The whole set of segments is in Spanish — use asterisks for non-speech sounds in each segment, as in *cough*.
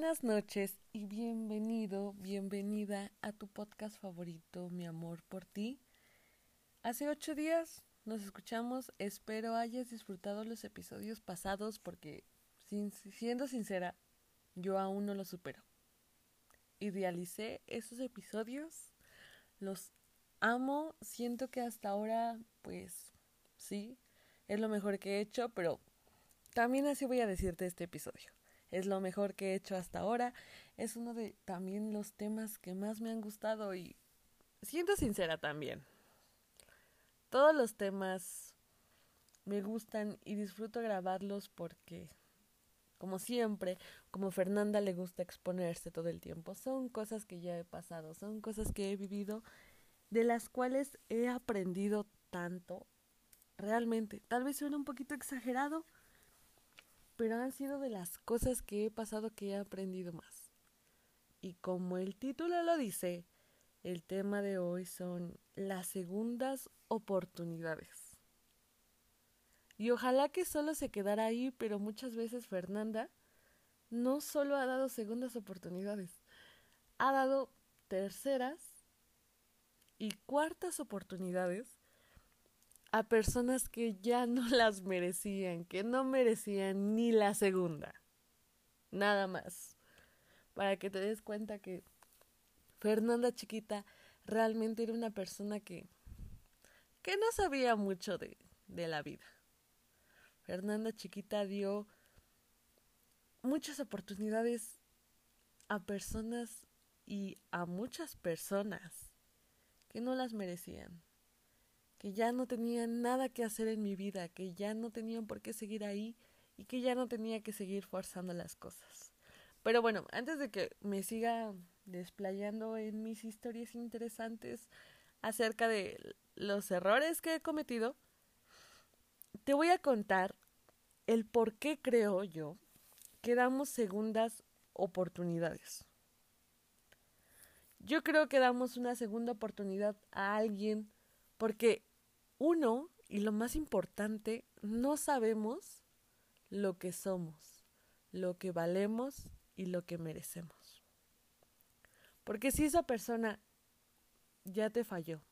Buenas noches y bienvenido, bienvenida a tu podcast favorito, Mi Amor por ti. Hace ocho días nos escuchamos, espero hayas disfrutado los episodios pasados porque, siendo sincera, yo aún no los supero. Idealicé esos episodios, los amo, siento que hasta ahora, pues sí, es lo mejor que he hecho, pero también así voy a decirte este episodio es lo mejor que he hecho hasta ahora. Es uno de también los temas que más me han gustado y siento sincera también. Todos los temas me gustan y disfruto grabarlos porque, como siempre, como Fernanda le gusta exponerse todo el tiempo, son cosas que ya he pasado, son cosas que he vivido, de las cuales he aprendido tanto. Realmente, tal vez suene un poquito exagerado, pero han sido de las cosas que he pasado que he aprendido más. Y como el título lo dice, el tema de hoy son las segundas oportunidades. Y ojalá que solo se quedara ahí, pero muchas veces Fernanda no solo ha dado segundas oportunidades, ha dado terceras y cuartas oportunidades a personas que ya no *laughs* las merecían, que no merecían ni la segunda. Nada más. Para que te des cuenta que Fernanda chiquita realmente era una persona que que no sabía mucho de, de la vida. Fernanda chiquita dio muchas oportunidades a personas y a muchas personas que no las merecían que ya no tenían nada que hacer en mi vida, que ya no tenían por qué seguir ahí y que ya no tenía que seguir forzando las cosas. Pero bueno, antes de que me siga desplayando en mis historias interesantes acerca de los errores que he cometido, te voy a contar el por qué creo yo que damos segundas oportunidades. Yo creo que damos una segunda oportunidad a alguien porque uno, y lo más importante, no sabemos lo que somos, lo que valemos y lo que merecemos. Porque si esa persona ya te falló,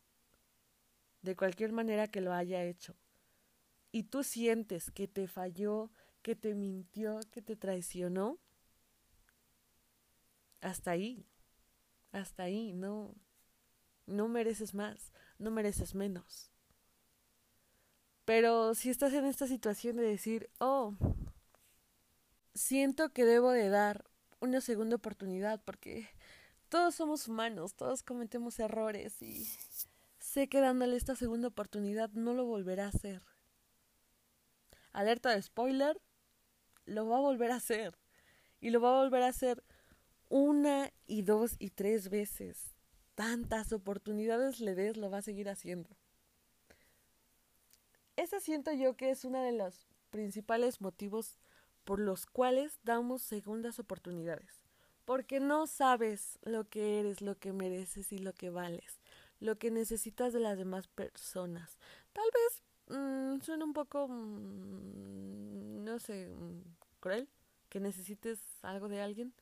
de cualquier manera que lo haya hecho, y tú sientes que te falló, que te mintió, que te traicionó, hasta ahí, hasta ahí, no, no mereces más, no mereces menos. Pero si estás en esta situación de decir, oh, siento que debo de dar una segunda oportunidad porque todos somos humanos, todos cometemos errores y sé que dándole esta segunda oportunidad no lo volverá a hacer. Alerta de spoiler, lo va a volver a hacer. Y lo va a volver a hacer una y dos y tres veces. Tantas oportunidades le des, lo va a seguir haciendo. Ese siento yo que es uno de los principales motivos por los cuales damos segundas oportunidades. Porque no sabes lo que eres, lo que mereces y lo que vales, lo que necesitas de las demás personas. Tal vez mmm, suena un poco, mmm, no sé, mm, cruel que necesites algo de alguien,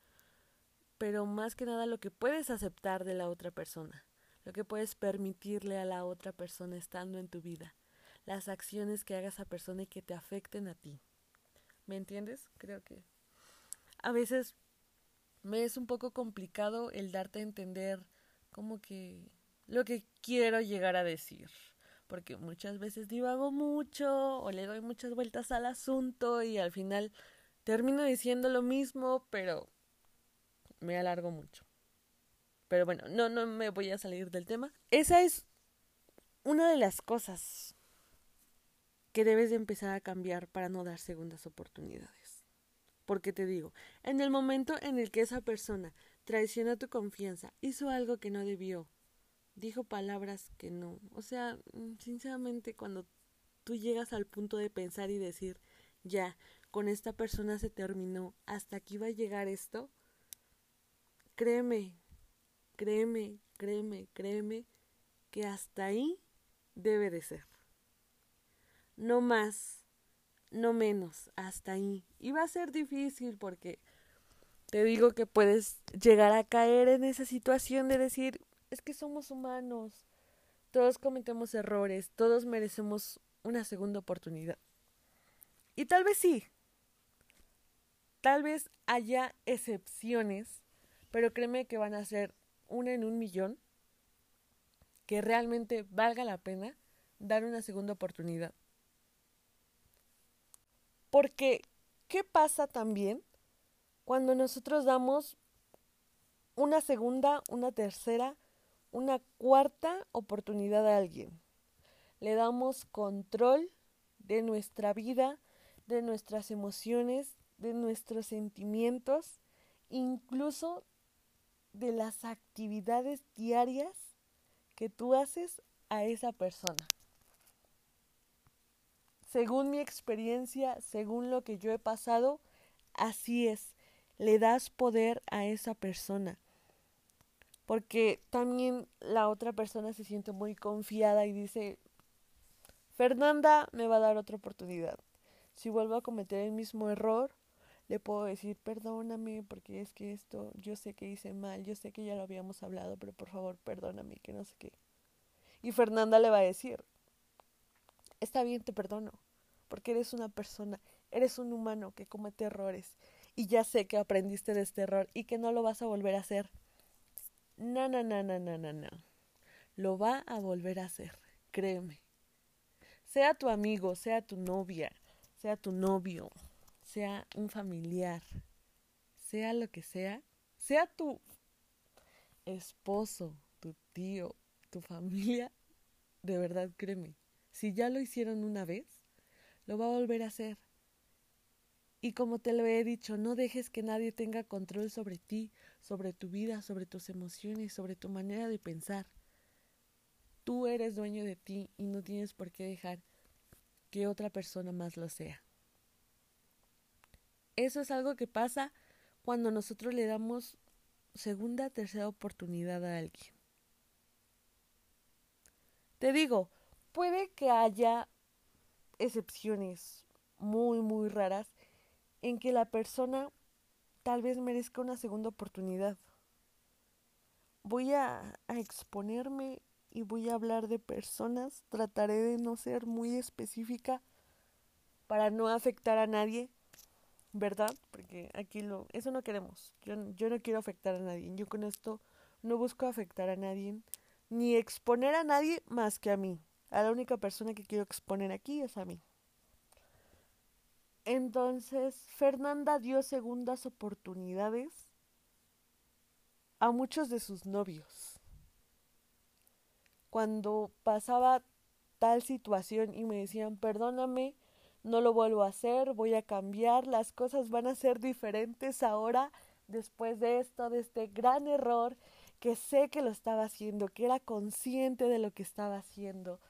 pero más que nada lo que puedes aceptar de la otra persona, lo que puedes permitirle a la otra persona estando en tu vida las acciones que haga esa persona y que te afecten a ti. ¿Me entiendes? Creo que a veces me es un poco complicado el darte a entender como que lo que quiero llegar a decir. Porque muchas veces divago mucho o le doy muchas vueltas al asunto y al final termino diciendo lo mismo, pero me alargo mucho. Pero bueno, no, no me voy a salir del tema. Esa es una de las cosas que debes de empezar a cambiar para no dar segundas oportunidades. Porque te digo, en el momento en el que esa persona traicionó tu confianza, hizo algo que no debió, dijo palabras que no, o sea, mm, sinceramente cuando tú llegas al punto de pensar y decir, ya, con esta persona se terminó, hasta aquí va a llegar esto, créeme, créeme, créeme, créeme, que hasta ahí debe de ser no más, no menos, hasta ahí. Y va a ser difícil porque te digo que puedes llegar a caer en esa situación de decir, es que somos humanos, todos cometemos errores, todos merecemos una segunda oportunidad. Y tal vez sí, tal vez haya excepciones, pero créeme que van a ser una en un millón que realmente valga la pena dar una segunda oportunidad. Porque, ¿qué pasa también cuando nosotros damos una segunda, una tercera, una cuarta oportunidad a alguien? Le damos control de nuestra vida, de nuestras emociones, de nuestros sentimientos, incluso de las actividades diarias que tú haces a esa persona. Según mi experiencia, según lo que yo he pasado, así es. Le das poder a esa persona. Porque también la otra persona se siente muy confiada y dice, Fernanda me va a dar otra oportunidad. Si vuelvo a cometer el mismo error, le puedo decir, perdóname, porque es que esto, yo sé que hice mal, yo sé que ya lo habíamos hablado, pero por favor, perdóname, que no sé qué. Y Fernanda le va a decir, está bien, te perdono, porque eres una persona, eres un humano que comete errores, y ya sé que aprendiste de este error y que no lo vas a volver a hacer. No, no, no, no, no, no, no. Lo va a volver a hacer, créeme. Sea tu amigo, sea tu novia, sea tu novio, sea un familiar, sea lo que sea, sea tu esposo, tu tío, tu familia, de verdad créeme, si ya lo hicieron una vez, lo va a volver a hacer. Y como te lo he dicho, no dejes que nadie tenga control sobre ti, sobre tu vida, sobre tus emociones, sobre tu manera de pensar. Tú eres dueño de ti y no tienes por qué dejar que otra persona más lo sea. Eso es algo que pasa cuando nosotros le damos segunda, tercera oportunidad a alguien. Te digo, puede que haya excepciones muy, muy raras en que la persona tal vez merezca una segunda oportunidad. Voy a, exponerme y voy a hablar de personas. Trataré de no ser muy específica para no afectar a nadie. ¿verdad? Porque aquí lo, eso no queremos. Yo, yo no quiero afectar a nadie. Yo con esto no busco afectar a nadie, ni exponer a nadie más que a mí. A la única persona que quiero exponer aquí es a mí. Entonces, Fernanda dio segundas oportunidades a muchos de sus novios. Cuando pasaba tal situación y me decían, perdóname, no lo vuelvo a hacer, voy a cambiar, las cosas van a ser diferentes ahora después de esto, de este gran error que sé que lo estaba haciendo, que era consciente de lo que estaba haciendo,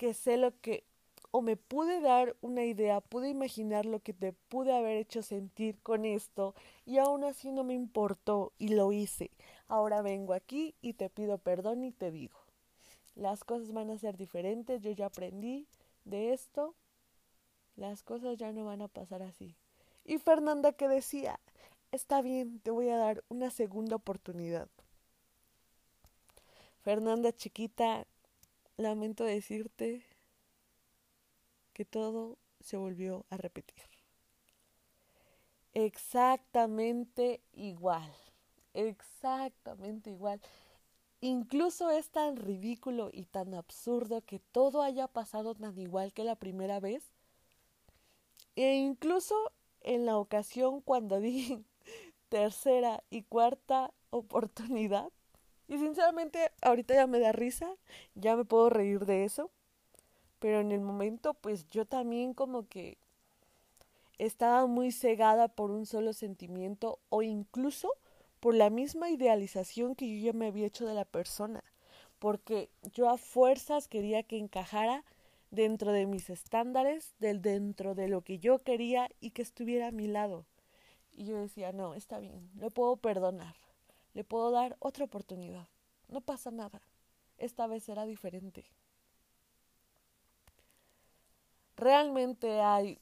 que sé lo que o me pude dar una idea, pude imaginar lo que te pude haber hecho sentir con esto y aún así no me importó y lo hice. Ahora vengo aquí y te pido perdón y te digo, las cosas van a ser diferentes, yo ya aprendí de esto las cosas ya no van a pasar así. Y Fernanda que decía, está bien, te voy a dar una segunda oportunidad. Fernanda chiquita, lamento decirte que todo se volvió a repetir. Exactamente igual, exactamente igual. Incluso es tan ridículo y tan absurdo que todo haya pasado tan igual que la primera vez e incluso en la ocasión cuando di *laughs* tercera y cuarta oportunidad. Y sinceramente ahorita ya me da risa, ya me puedo reír de eso. Pero en el momento pues yo también como que estaba muy cegada por un solo sentimiento o incluso por la misma idealización que yo ya me había hecho de la persona. Porque yo a fuerzas quería que encajara dentro de mis estándares, del dentro de lo que yo quería y que estuviera a mi lado. Y yo decía, no, está bien, le puedo perdonar, le puedo dar otra oportunidad, no pasa nada, esta vez será diferente. Realmente hay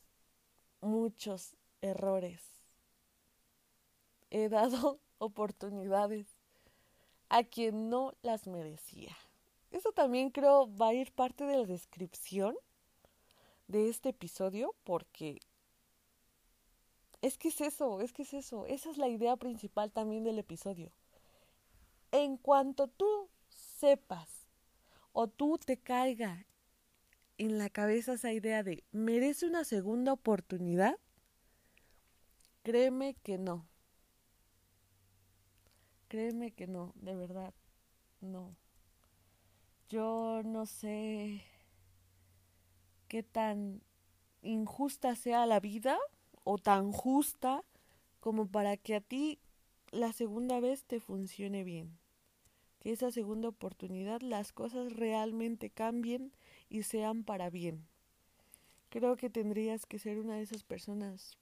muchos errores he dado *laughs* oportunidades a quien no las merecía. Eso también creo va a ir parte de la descripción de este episodio porque es que es eso, es que es eso, esa es la idea principal también del episodio. En cuanto tú sepas o tú te caiga en la cabeza esa idea de merece una segunda oportunidad, créeme que no. Créeme que no, de verdad, no. Yo no sé qué tan injusta sea la vida o tan justa como para que a ti la segunda vez te funcione bien. Que esa segunda oportunidad las cosas realmente cambien y sean para bien. Creo que tendrías que ser una de esas personas,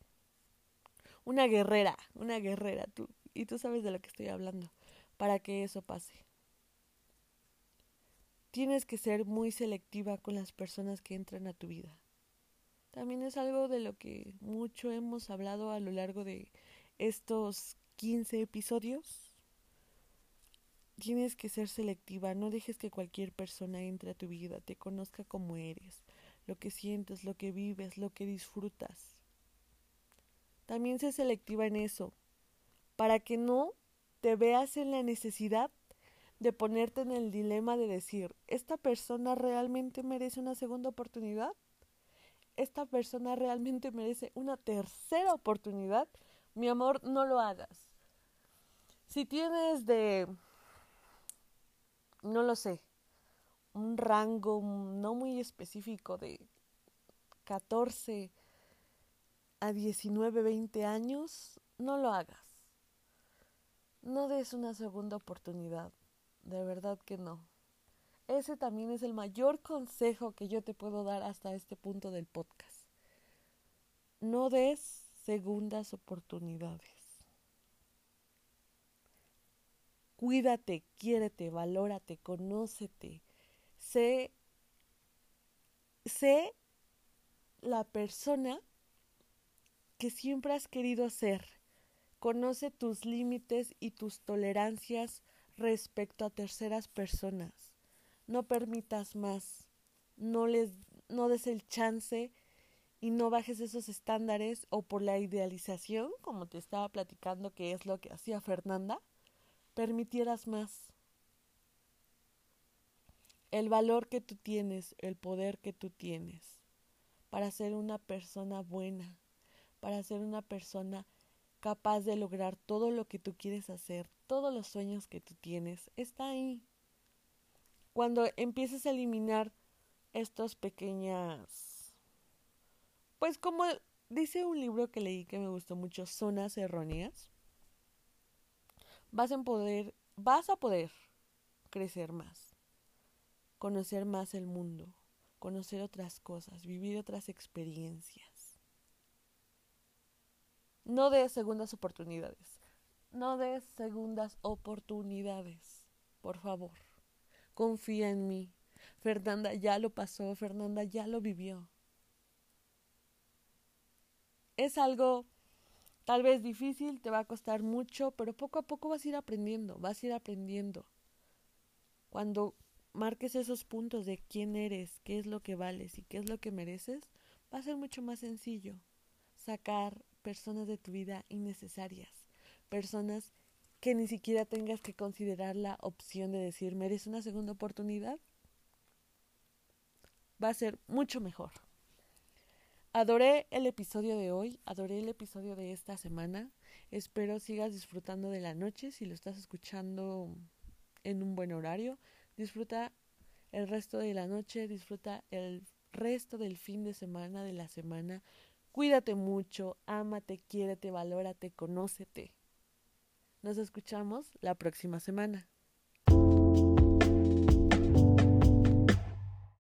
una guerrera, una guerrera, tú, y tú sabes de lo que estoy hablando, para que eso pase tienes que ser muy selectiva con las personas que entran a tu vida. También es algo de lo que mucho hemos hablado a lo largo de estos 15 episodios. Tienes que ser selectiva, no dejes que cualquier persona entre a tu vida, te conozca como eres, lo que sientes, lo que vives, lo que disfrutas. También sé selectiva en eso, para que no te veas en la necesidad de ponerte en el dilema de decir, ¿esta persona realmente merece una segunda oportunidad? ¿Esta persona realmente merece una tercera oportunidad? Mi amor, no lo hagas. Si tienes de, no lo sé, un rango no muy específico de 14 a 19, 20 años, no lo hagas. No des una segunda oportunidad de verdad que no. Ese también es el mayor consejo que yo te puedo dar hasta este punto del podcast. No des segundas oportunidades. Cuídate, quiérete, valórate, conócete. Sé, sé la persona que siempre has querido ser. Conoce tus límites y tus tolerancias respecto a terceras personas. No permitas más. No les no des el chance y no bajes esos estándares o por la idealización, como te estaba platicando que es lo que hacía Fernanda, permitieras más. El valor que tú tienes, el poder que tú tienes para ser una persona buena, para ser una persona capaz de lograr todo lo que tú quieres hacer, todos los sueños que tú tienes, está ahí. Cuando empieces a eliminar estos pequeñas, pues como dice un libro que leí que me gustó mucho, zonas erróneas, vas a poder, vas a poder crecer más, conocer más el mundo, conocer otras cosas, vivir otras experiencias. No des segundas oportunidades. No des segundas oportunidades. Por favor. Confía en mí. Fernanda ya lo pasó. Fernanda ya lo vivió. Es algo tal vez difícil, te va a costar mucho, pero poco a poco vas a ir aprendiendo, vas a ir aprendiendo. Cuando marques esos puntos de quién eres, qué es lo que vales y qué es lo que mereces, va a ser mucho más sencillo sacar personas de tu vida innecesarias, personas que ni siquiera tengas que considerar la opción de decir, ¿mereces una segunda oportunidad? Va a ser mucho mejor. Adoré el episodio de hoy, adoré el episodio de esta semana. Espero sigas disfrutando de la noche si lo estás escuchando en un buen horario. Disfruta el resto de la noche, disfruta el resto del fin de semana, de la semana. Cuídate mucho, ámate, quiérete, valórate, conócete. Nos escuchamos la próxima semana.